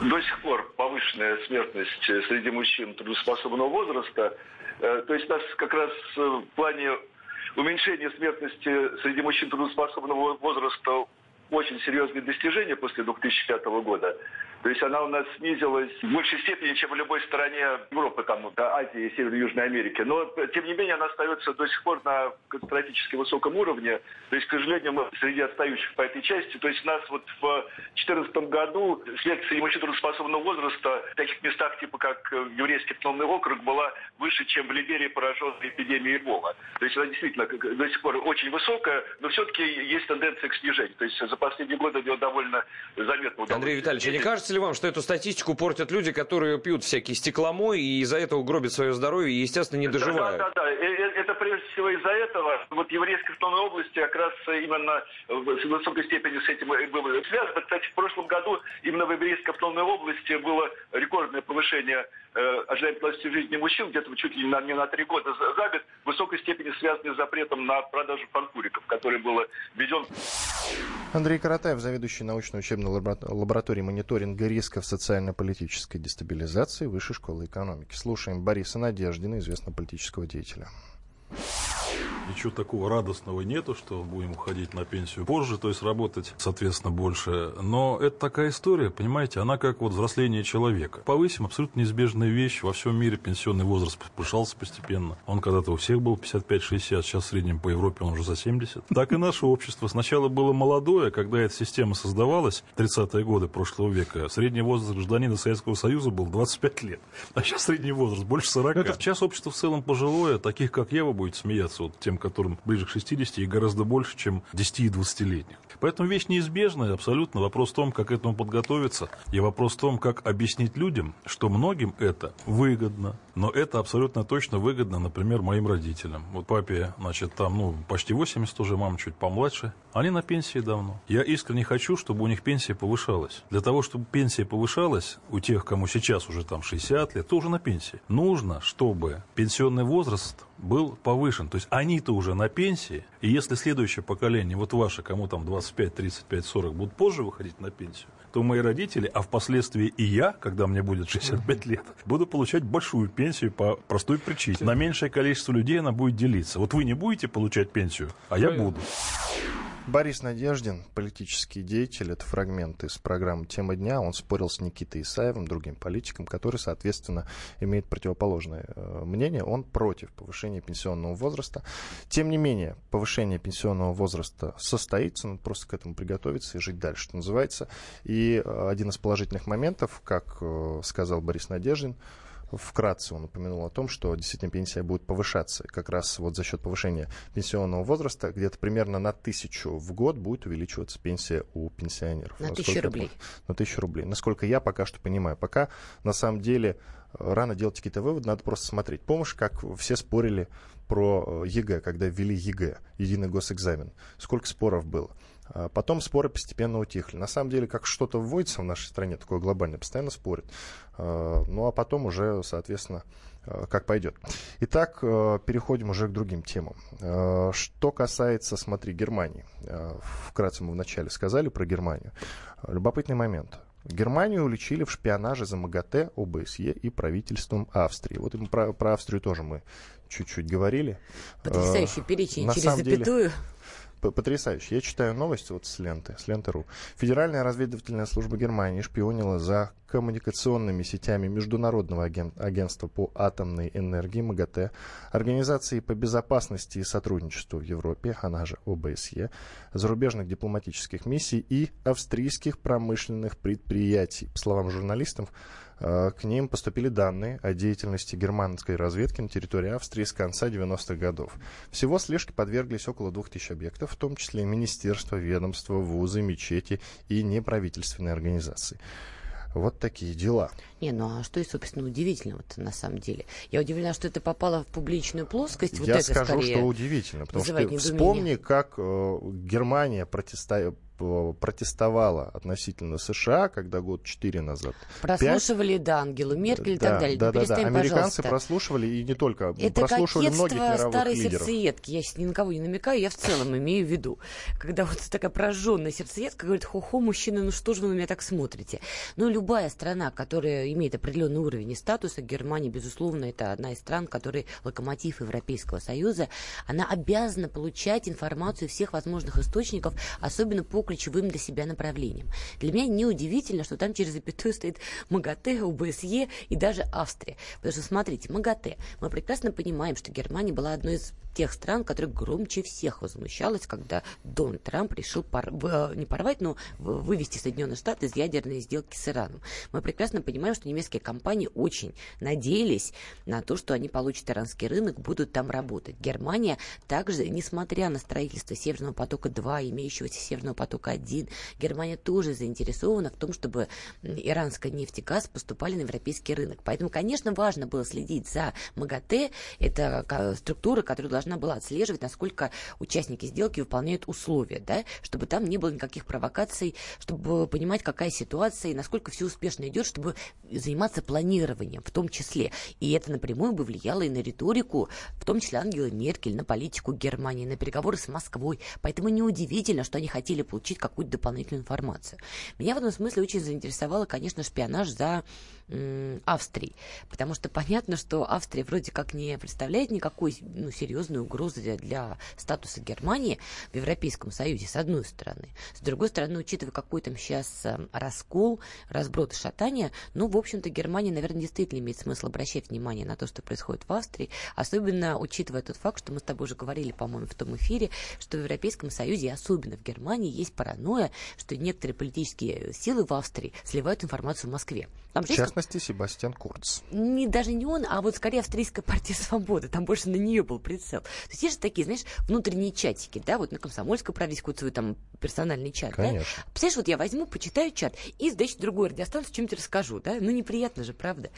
до сих пор повышенная смертность среди мужчин трудоспособного возраста. Э, то есть нас как раз в плане уменьшения смертности среди мужчин трудоспособного возраста очень серьезные достижения после 2005 года. То есть она у нас снизилась в большей степени, чем в любой стране Европы, там, да, Азии, Северной и Южной Америки. Но, тем не менее, она остается до сих пор на катастрофически высоком уровне. То есть, к сожалению, мы среди отстающих по этой части. То есть, у нас вот в 2014 году среди мужчин трудоспособного возраста в таких местах, типа как еврейский автономный округ, была выше, чем в Либерии, пораженной эпидемией Эбола. То есть, она действительно до сих пор очень высокая, но все-таки есть тенденция к снижению. То есть, за последние годы ее довольно заметно удалось. Андрей Витальевич, а не кажется, кажется ли вам, что эту статистику портят люди, которые пьют всякие стекломой и из-за этого гробят свое здоровье и, естественно, не доживают? Да, да, да. Это прежде всего из-за этого. Вот еврейской автономной области как раз именно в высокой степени с этим было связано. Кстати, в прошлом году именно в еврейской автономной области было рекордное повышение э, ожидаемой жизни мужчин, где-то чуть ли не на, три года за, за год, в высокой степени связанный с запретом на продажу фанкуриков, который был введен. Андрей Каратаев, заведующий научно-учебной лабораторией мониторинга рисков социально-политической дестабилизации Высшей школы экономики. Слушаем Бориса Надеждина, известного политического деятеля ничего такого радостного нету, что будем уходить на пенсию позже, то есть работать, соответственно, больше. Но это такая история, понимаете, она как вот взросление человека. Повысим абсолютно неизбежная вещь. Во всем мире пенсионный возраст повышался постепенно. Он когда-то у всех был 55-60, сейчас в среднем по Европе он уже за 70. Так и наше общество. Сначала было молодое, когда эта система создавалась, 30-е годы прошлого века, средний возраст гражданина Советского Союза был 25 лет. А сейчас средний возраст больше 40. Это сейчас общество в целом пожилое, таких как я, вы будете смеяться, вот тем, которым ближе к 60 и гораздо больше, чем 10 и 20-летних. Поэтому вещь неизбежная, абсолютно. Вопрос в том, как к этому подготовиться, и вопрос в том, как объяснить людям, что многим это выгодно, но это абсолютно точно выгодно, например, моим родителям. Вот папе, значит, там, ну, почти 80 уже, мама чуть помладше. Они на пенсии давно. Я искренне хочу, чтобы у них пенсия повышалась. Для того, чтобы пенсия повышалась, у тех, кому сейчас уже там 60 лет, тоже на пенсии, нужно, чтобы пенсионный возраст был повышен. То есть они-то уже на пенсии, и если следующее поколение, вот ваше, кому там 25, 35, 40, будут позже выходить на пенсию, то мои родители, а впоследствии и я, когда мне будет 65 лет, буду получать большую пенсию по простой причине. На меньшее количество людей она будет делиться. Вот вы не будете получать пенсию, а я буду. Борис Надеждин, политический деятель, это фрагмент из программы «Тема дня». Он спорил с Никитой Исаевым, другим политиком, который, соответственно, имеет противоположное э, мнение. Он против повышения пенсионного возраста. Тем не менее, повышение пенсионного возраста состоится, надо просто к этому приготовиться и жить дальше, что называется. И э, один из положительных моментов, как э, сказал Борис Надеждин, вкратце он упомянул о том, что действительно пенсия будет повышаться. Как раз вот за счет повышения пенсионного возраста где-то примерно на тысячу в год будет увеличиваться пенсия у пенсионеров. На тысячу рублей. На тысячу рублей. Насколько я пока что понимаю. Пока на самом деле рано делать какие-то выводы, надо просто смотреть. Помнишь, как все спорили про ЕГЭ, когда ввели ЕГЭ, единый госэкзамен? Сколько споров было? А потом споры постепенно утихли. На самом деле, как что-то вводится в нашей стране, такое глобальное, постоянно спорят. Ну, а потом уже, соответственно, как пойдет. Итак, переходим уже к другим темам. Что касается, смотри, Германии. Вкратце мы вначале сказали про Германию. Любопытный момент. Германию уличили в шпионаже за МАГАТЭ, ОБСЕ и правительством Австрии. Вот про, про Австрию тоже мы чуть-чуть говорили. Потрясающий перечень через запятую. Деле, потрясающе. Я читаю новости вот с ленты, с ленты.ру. Федеральная разведывательная служба Германии шпионила за коммуникационными сетями Международного агентства по атомной энергии МАГАТЭ, Организации по безопасности и сотрудничеству в Европе, она же ОБСЕ, зарубежных дипломатических миссий и австрийских промышленных предприятий. По словам журналистов, к ним поступили данные о деятельности германской разведки на территории Австрии с конца 90-х годов. Всего слежке подверглись около 2000 объектов, в том числе министерства, ведомства, вузы, мечети и неправительственные организации. Вот такие дела. Не, ну а что и, собственно, удивительного-то на самом деле? Я удивлена, что это попало в публичную плоскость. Я вот скажу, что удивительно, потому что вспомни, как э, Германия протестовала протестовала относительно США, когда год четыре назад. Прослушивали, 5... да, Ангелу Меркель и да, так далее. Да, да, да. Американцы пожалуйста. прослушивали, и не только, Это прослушивали многих мировых старой лидеров. сердцеедки. Я ни на кого не намекаю, я в целом имею в виду. Когда вот такая прожженная сердцеедка говорит, хо-хо, мужчина, ну что же вы на меня так смотрите? Ну, любая страна, которая имеет определенный уровень и статуса, Германия, безусловно, это одна из стран, которые локомотив Европейского Союза, она обязана получать информацию всех возможных источников, особенно по ключевым для себя направлениям. Для меня неудивительно, что там через запятую стоит МАГАТЭ, ОБСЕ и даже Австрия. Потому что, смотрите, МАГАТЭ. Мы прекрасно понимаем, что Германия была одной из тех стран, которая громче всех возмущалась, когда Дональд Трамп решил пор... не порвать, но вывести Соединенные Штаты из ядерной сделки с Ираном. Мы прекрасно понимаем, что немецкие компании очень надеялись на то, что они получат иранский рынок, будут там работать. Германия также, несмотря на строительство Северного потока-2, имеющегося Северного потока-1, Германия тоже заинтересована в том, чтобы иранская нефть и газ поступали на европейский рынок. Поэтому, конечно, важно было следить за МАГАТЭ. Это структура, которая должна была отслеживать, насколько участники сделки выполняют условия, да, чтобы там не было никаких провокаций, чтобы понимать, какая ситуация и насколько все успешно идет, чтобы заниматься планированием в том числе. И это напрямую бы влияло и на риторику, в том числе Ангела Меркель, на политику Германии, на переговоры с Москвой. Поэтому неудивительно, что они хотели получить какую-то дополнительную информацию. Меня в этом смысле очень заинтересовало, конечно, шпионаж за Австрии. Потому что понятно, что Австрия вроде как не представляет никакой ну, серьезной угрозы для, для статуса Германии в Европейском Союзе, с одной стороны. С другой стороны, учитывая, какой там сейчас э, раскол, разброд и шатание, ну, в общем-то, Германия, наверное, действительно имеет смысл обращать внимание на то, что происходит в Австрии, особенно учитывая тот факт, что мы с тобой уже говорили, по-моему, в том эфире, что в Европейском Союзе, особенно в Германии, есть паранойя, что некоторые политические силы в Австрии сливают информацию в Москве. В частности, Себастьян Курц. Не, даже не он, а вот скорее австрийская партия свободы. Там больше на нее был прицел. То есть есть же такие, знаешь, внутренние чатики, да, вот на комсомольской правде какой-то свой там персональный чат, Конечно. да? Представляешь, вот я возьму, почитаю чат и, значит, другой радиостанцию чем-нибудь расскажу, да? Ну, неприятно же, правда?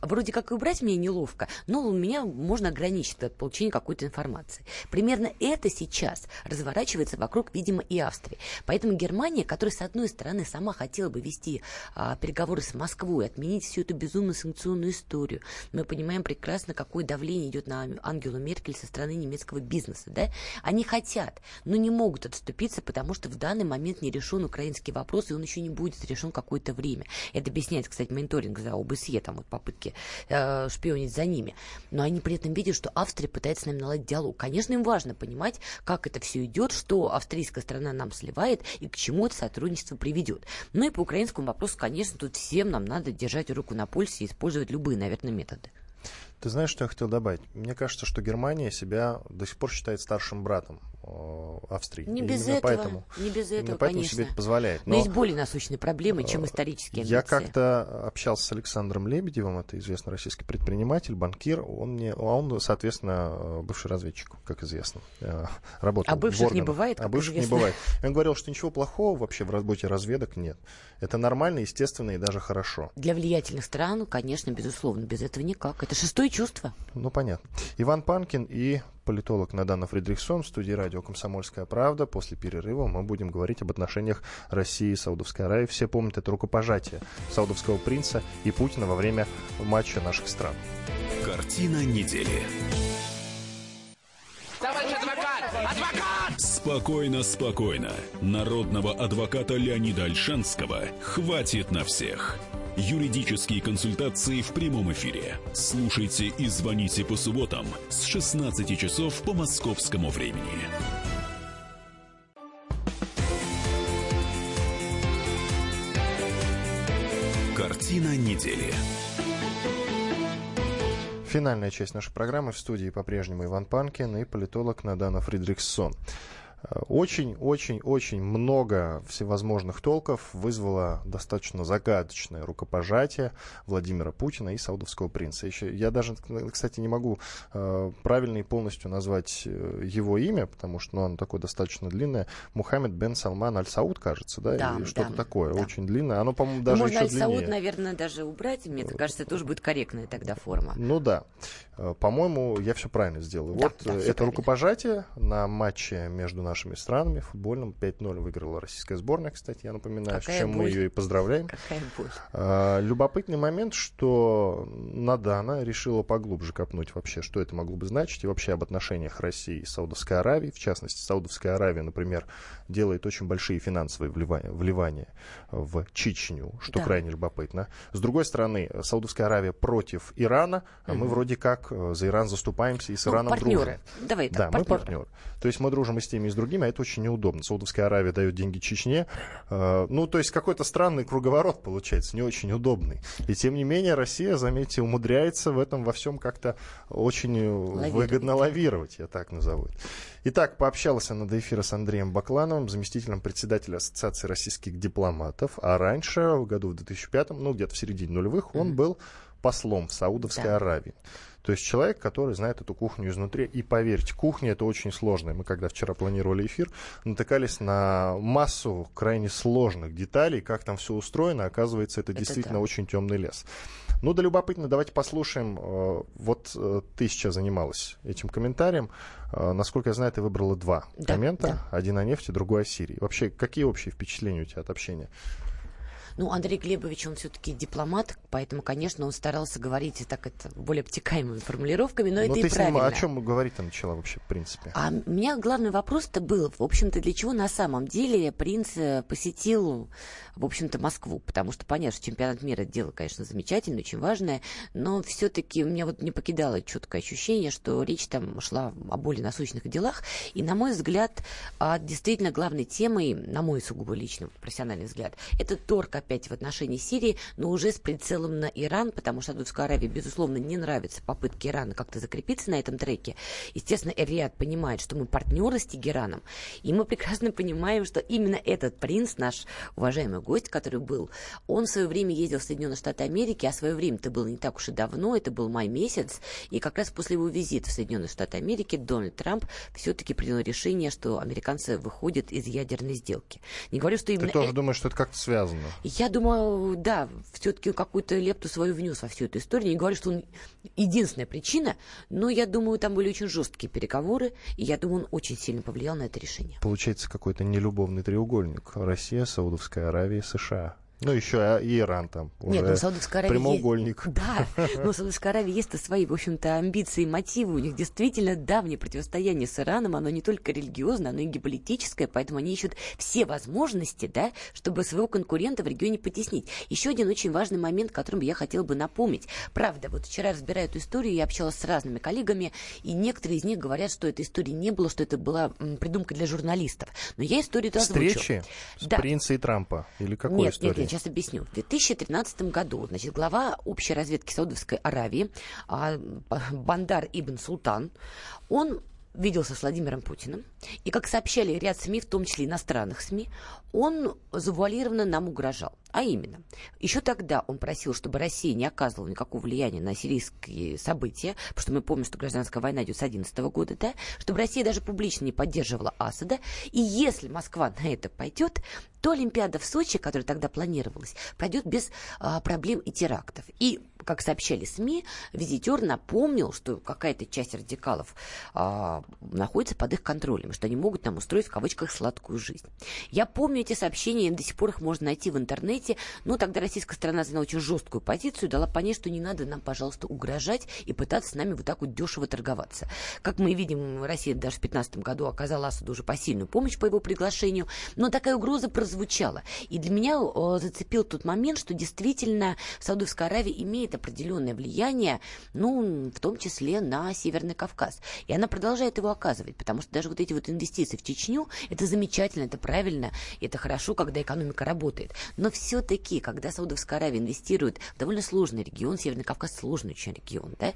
Вроде как и убрать мне неловко, но у меня можно ограничить от получения какой-то информации. Примерно это сейчас разворачивается вокруг, видимо, и Австрии. Поэтому Германия, которая, с одной стороны, сама хотела бы вести а, переговоры с Москвой, отменить всю эту безумную санкционную историю. Мы понимаем прекрасно, какое давление идет на Ангелу Меркель со стороны немецкого бизнеса. Да? Они хотят, но не могут отступиться, потому что в данный момент не решен украинский вопрос, и он еще не будет решен какое-то время. Это объясняет, кстати, мониторинг за ОБСЕ, там вот попытки э, шпионить за ними. Но они при этом видят, что Австрия пытается с нами наладить диалог. Конечно, им важно понимать, как это все идет, что австрийская страна нам сливает и к чему это сотрудничество приведет. Ну и по украинскому вопросу, конечно, тут всем нам надо держать руку на пульсе и использовать любые, наверное, методы. Ты знаешь, что я хотел добавить? Мне кажется, что Германия себя до сих пор считает старшим братом Австрии. Не без этого, поэтому, не без этого, поэтому конечно. себе это позволяет. Но, Но есть более насущные проблемы, чем исторические Я как-то общался с Александром Лебедевым, это известный российский предприниматель, банкир. Он мне, а он, соответственно, бывший разведчик, как известно, э, работал. А бывших не бывает? А бывших известно. не бывает. Он говорил, что ничего плохого вообще в работе разведок нет. Это нормально, естественно и даже хорошо. Для влиятельных стран, конечно, безусловно, без этого никак. Это шестое чувство. Ну, понятно. Иван Панкин и политолог Надана Фридрихсон в студии радио «Комсомольская правда». После перерыва мы будем говорить об отношениях России и Саудовской Аравии. Все помнят это рукопожатие саудовского принца и Путина во время матча наших стран. Картина недели. Товарищ адвокат! Адвокат! Спокойно, спокойно. Народного адвоката Леонида Альшанского хватит на всех. Юридические консультации в прямом эфире. Слушайте и звоните по субботам с 16 часов по московскому времени. Картина недели. Финальная часть нашей программы в студии по-прежнему Иван Панкин и политолог Надана Фридрихсон. Очень-очень-очень много всевозможных толков вызвало достаточно загадочное рукопожатие Владимира Путина и саудовского принца. Еще, я даже, кстати, не могу э, правильно и полностью назвать э, его имя, потому что ну, оно такое достаточно длинное. Мухаммед бен Салман Аль-Сауд, кажется, да? да Или что-то да, такое, да. очень длинное. Оно, по-моему, даже Можно еще Аль-Сауд, длиннее. наверное, даже убрать. Мне кажется, тоже будет корректная тогда форма. Ну да. Э, по-моему, я все правильно сделал. Да, вот да, э, это правильно. рукопожатие на матче между нашими странами футбольном 5-0 выиграла российская сборная, кстати, я напоминаю, Какая с чем боль. мы ее и поздравляем. Какая боль. А, любопытный момент, что Надана решила поглубже копнуть вообще, что это могло бы значить, и вообще об отношениях России и Саудовской Аравии. В частности, Саудовская Аравия, например, делает очень большие финансовые вливания, в Чечню, что Да. крайне любопытно. С другой стороны, Саудовская Аравия против Ирана, а мы вроде как э, за Иран заступаемся и с Ну, Ираном партнеры. дружим. Давай так, да, мы партнеры. партнеры. То есть мы дружим и с теми, и с другими, а это очень неудобно. Саудовская Аравия дает деньги Чечне. Э, ну, то есть какой-то странный круговорот получается, не очень удобный. И тем не менее Россия, заметьте, умудряется в этом во всем как-то очень э, Лавировать. выгодно лавировать, я так назову. Итак, пообщался на до эфира с Андреем Баклановым, заместителем председателя Ассоциации российских дипломатов. А раньше, в году в 2005, ну, где-то в середине нулевых, он был послом в Саудовской Да. Аравии. То есть человек, который знает эту кухню изнутри. И поверьте, кухня это очень сложная. Мы когда вчера планировали эфир, натыкались на массу крайне сложных деталей, как там все устроено. Оказывается, это, Это действительно да. очень темный лес. Ну да любопытно, давайте послушаем. э, Вот э, ты сейчас занималась этим комментарием. Э, Насколько я знаю, ты выбрала два Да, коммента. да. Один о нефти, другой о Сирии. Вообще, какие общие впечатления у тебя от общения? Ну, Андрей Глебович, он все-таки дипломат, поэтому, конечно, он старался говорить так это более обтекаемыми формулировками, но Ну это ты и с ним правильно. о чем говорить-то начала вообще, в принципе? А у меня главный вопрос-то был, в общем-то, для чего на самом деле принц э, посетил, в общем-то, Москву? Потому что, понятно, что чемпионат мира это дело, конечно, замечательное, очень важное, но все-таки у меня вот не покидало четкое ощущение, что речь там шла о более насущных делах. И, на мой взгляд, а, действительно главной темой, на мой сугубо личный профессиональный взгляд, это торг опять в отношении Сирии, но уже с прицелом на Иран, потому что Саудовской Аравии, безусловно, не нравятся попытки Ирана как-то закрепиться на этом треке. Естественно, Эриад понимает, что мы партнеры с Тегераном, и мы прекрасно понимаем, что именно этот принц, наш уважаемый гость, который был, он в свое время ездил в Соединенные Штаты Америки, а в свое время это было не так уж и давно, это был май месяц, и как раз после его визита в Соединенные Штаты Америки Дональд Трамп все-таки принял решение, что американцы выходят из ядерной сделки. Не говорю, что именно... Ты тоже э- думаешь, что это как-то связано? Я думаю, да, все-таки какую-то лепту свою внес во всю эту историю. Не говорю, что он единственная причина, но я думаю, там были очень жесткие переговоры, и я думаю, он очень сильно повлиял на это решение. Получается какой-то нелюбовный треугольник. Россия, Саудовская Аравия, США. Ну, еще и Иран там. Нет, уже ну, Саудовская Аравия... Прямоугольник. Есть... Да, но у Саудовской Аравии есть свои, в общем-то, амбиции и мотивы. У них действительно давнее противостояние с Ираном. Оно не только религиозное, оно и геополитическое, поэтому они ищут все возможности, да, чтобы своего конкурента в регионе потеснить. Еще один очень важный момент, которым я хотела бы напомнить. Правда, вот вчера, разбирая эту историю, я общалась с разными коллегами, и некоторые из них говорят, что этой истории не было, что это была придумка для журналистов. Но я историю эту озвучу. Встречи с Да. принца и Трампа? Или какой нет, истории? нет, Я сейчас объясню. В 2013 году, значит, глава общей разведки Саудовской Аравии а, Бандар Ибн Султан, он виделся с Владимиром Путиным. И, как сообщали ряд СМИ, в том числе иностранных СМИ, он завуалированно нам угрожал. А именно, еще тогда он просил, чтобы Россия не оказывала никакого влияния на сирийские события, потому что мы помним, что гражданская война идет с 2011 года, да, чтобы Россия даже публично не поддерживала Асада. И если Москва на это пойдет, то Олимпиада в Сочи, которая тогда планировалась, пройдет без а, проблем и терактов. И как сообщали СМИ, визитер напомнил, что какая-то часть радикалов а, находится под их контролем, что они могут нам устроить в кавычках сладкую жизнь. Я помню эти сообщения, до сих пор их можно найти в интернете, но тогда российская сторона заняла очень жесткую позицию, дала понять, что не надо нам, пожалуйста, угрожать и пытаться с нами вот так вот дешево торговаться. Как мы видим, Россия даже в 2015 году оказала Асаду уже посильную помощь по его приглашению, но такая угроза прозвучала. И для меня э, зацепил тот момент, что действительно Саудовская Аравия имеет определенное влияние, ну, в том числе на Северный Кавказ. И она продолжает его оказывать, потому что даже вот эти вот инвестиции в Чечню, это замечательно, это правильно, это хорошо, когда экономика работает. Но все-таки, когда Саудовская Аравия инвестирует в довольно сложный регион, Северный Кавказ сложный очень регион, да,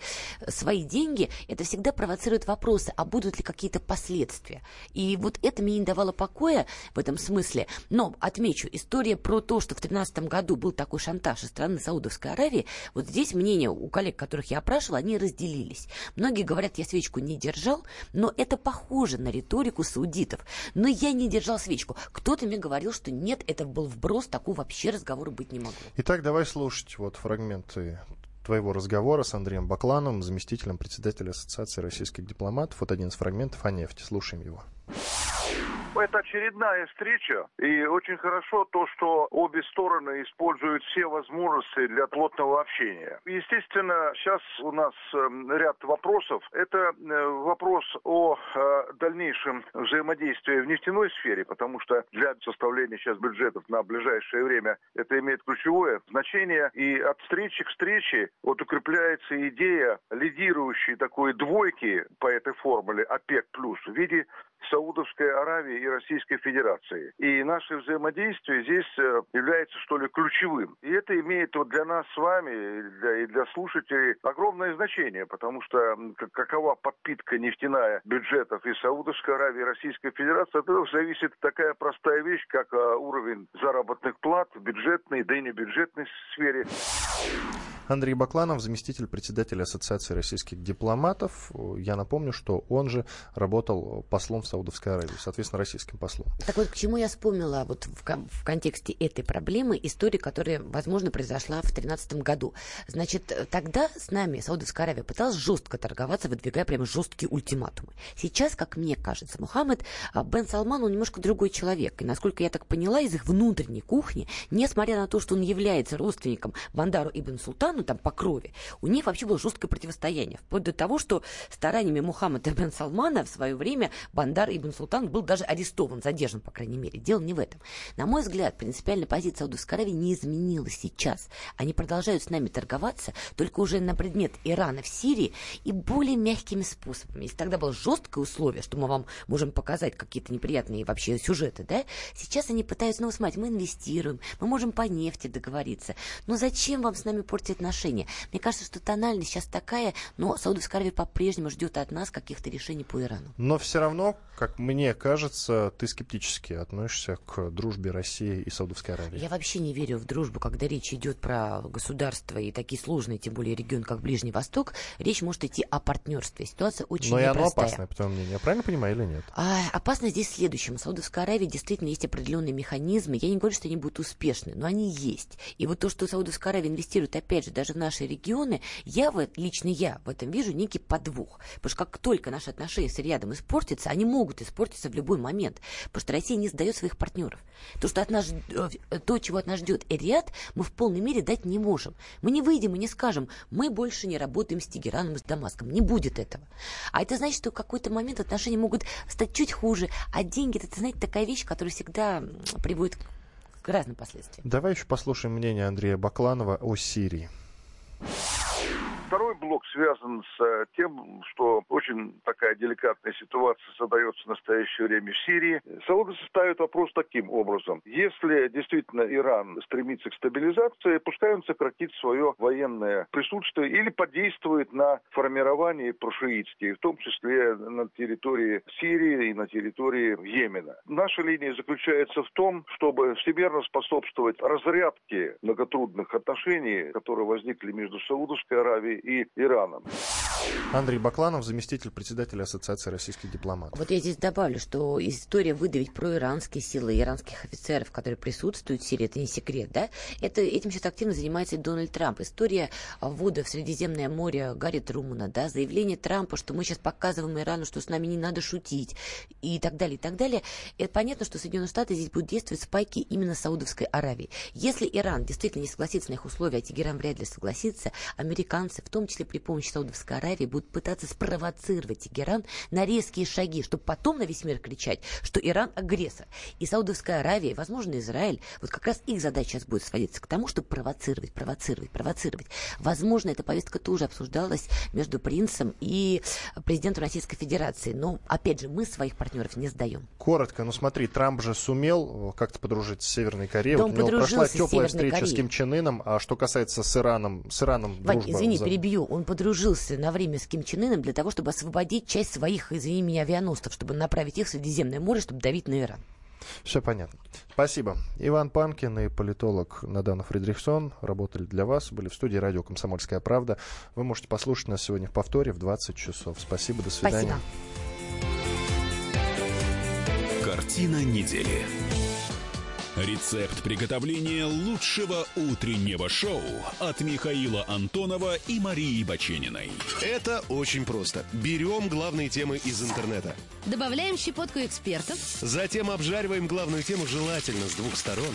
свои деньги, это всегда провоцирует вопросы, а будут ли какие-то последствия. И вот это мне не давало покоя в этом смысле. Но, отмечу, история про то, что в 2013 году был такой шантаж со стороны Саудовской Аравии, вот здесь мнения у коллег, которых я опрашивала, они разделились. Многие говорят, я свечку не держал, но это похоже на риторику саудитов. Но я не держал свечку. Кто-то мне говорил, что нет, это был вброс, такого вообще разговора быть не могло. Итак, давай слушать вот фрагменты твоего разговора с Андреем Бакланом, заместителем председателя Ассоциации российских дипломатов. Вот один из фрагментов о нефти. Слушаем его. Это очередная встреча, и очень хорошо то, что обе стороны используют все возможности для плотного общения. Естественно, сейчас у нас эм, ряд вопросов. Это э, вопрос о э, дальнейшем взаимодействии в нефтяной сфере, потому что для составления сейчас бюджетов на ближайшее время это имеет ключевое значение. И от встречи к встрече вот укрепляется идея лидирующей такой двойки по этой формуле ОПЕК+, плюс в виде Саудовской Аравии и Российской Федерации. И наше взаимодействие здесь э, является, что ли, ключевым. И это имеет вот для нас с вами и для, и для слушателей огромное значение, потому что какова подпитка нефтяная бюджетов и Саудовской Аравии, и Российской Федерации, от этого зависит такая простая вещь, как э, уровень заработных плат в бюджетной, да и не бюджетной сфере. Андрей Бакланов, заместитель председателя Ассоциации российских дипломатов. Я напомню, что он же работал послом в Саудовской Аравии, соответственно, российским послом. Так вот, к чему я вспомнила вот в, в контексте этой проблемы историю, которая, возможно, произошла в 2013 году. Значит, тогда с нами Саудовская Аравия пыталась жестко торговаться, выдвигая прямо жесткие ультиматумы. Сейчас, как мне кажется, Мухаммед а, Бен Салман, он немножко другой человек. И, насколько я так поняла, из их внутренней кухни, несмотря на то, что он является родственником Бандару Ибн Ну, там, по крови, у них вообще было жесткое противостояние. Вплоть до того, что стараниями Мухаммада бен Салмана в свое время Бандар Ибн Султан был даже арестован, задержан, по крайней мере. Дело не в этом. На мой взгляд, принципиальная позиция Саудовской Аравии не изменилась сейчас. Они продолжают с нами торговаться, только уже на предмет Ирана в Сирии и более мягкими способами. Если тогда было жесткое условие, что мы вам можем показать какие-то неприятные вообще сюжеты, да, сейчас они пытаются, ну, смотрите, мы инвестируем, мы можем по нефти договориться. Но зачем вам с нами портить отношения. Мне кажется, что тональность сейчас такая, но Саудовская Аравия по-прежнему ждет от нас каких-то решений по Ирану. Но все равно, как мне кажется, ты скептически относишься к дружбе России и Саудовской Аравии. Я вообще не верю в дружбу, когда речь идет про государство и такие сложные, тем более регион, как Ближний Восток. Речь может идти о партнерстве. Ситуация очень Но непростая. и оно опасное, по твоему мнению. Я правильно понимаю или нет? А, опасно здесь в следующем. В Саудовской Аравии действительно есть определенные механизмы. Я не говорю, что они будут успешны, но они есть. И вот то, что Саудовская Аравия инвестирует, опять же, даже в наши регионы, я, в, лично я в этом вижу некий подвох. Потому что как только наши отношения с рядом испортятся, они могут испортиться в любой момент. Потому что Россия не сдает своих партнеров. То, что от нас, э, то, чего от нас ждет Эриад, мы в полной мере дать не можем. Мы не выйдем и не скажем, мы больше не работаем с Тегераном и с Дамаском. Не будет этого. А это значит, что в какой-то момент отношения могут стать чуть хуже. А деньги, это, знаете, такая вещь, которая всегда приводит к разным последствиям. Давай еще послушаем мнение Андрея Бакланова о Сирии. you Второй блок связан с э, тем, что очень такая деликатная ситуация создается в настоящее время в Сирии. Саудовцы ставят вопрос таким образом. Если действительно Иран стремится к стабилизации, пускай он сократит свое военное присутствие или подействует на формирование прошиитских, в том числе на территории Сирии и на территории Йемена. Наша линия заключается в том, чтобы всемерно способствовать разрядке многотрудных отношений, которые возникли между Саудовской Аравией и Ираном. Андрей Бакланов, заместитель председателя Ассоциации российских дипломатов. Вот я здесь добавлю, что история выдавить проиранские силы иранских офицеров, которые присутствуют в Сирии, это не секрет, да? Это, этим сейчас активно занимается Дональд Трамп. История ввода в Средиземное море Гарри Трумана, да, заявление Трампа, что мы сейчас показываем Ирану, что с нами не надо шутить, и так далее, и так далее. Это понятно, что Соединенные Штаты здесь будут действовать спайки именно Саудовской Аравии. Если Иран действительно не согласится на их условия, а Тегеран вряд ли согласится, американцы, в том числе при помощи Саудовской Аравии, будут пытаться спровоцировать Тегеран на резкие шаги, чтобы потом на весь мир кричать, что Иран агрессор. И Саудовская Аравия, возможно, Израиль, вот как раз их задача сейчас будет сводиться к тому, чтобы провоцировать, провоцировать, провоцировать. Возможно, эта повестка тоже обсуждалась между принцем и президентом Российской Федерации. Но, опять же, мы своих партнеров не сдаем. Коротко, ну смотри, Трамп же сумел как-то подружиться с Северной Кореей. Да вот у него прошла теплая встреча Кореей. с Ким Чен Ыном, а что касается с Ираном, с Ираном Вань, дружба... извини, за... перебью. Он подружился на время с Ким Чен Ыном для того, чтобы освободить часть своих, извини меня, авианосцев, чтобы направить их в Средиземное море, чтобы давить на Иран. Все понятно. Спасибо. Иван Панкин и политолог Надана Фридрихсон работали для вас, были в студии радио «Комсомольская правда». Вы можете послушать нас сегодня в повторе в 20 часов. Спасибо, до свидания. Спасибо. Картина недели. Рецепт приготовления лучшего утреннего шоу от Михаила Антонова и Марии Бачениной. Это очень просто. Берем главные темы из интернета. Добавляем щепотку экспертов. Затем обжариваем главную тему желательно с двух сторон.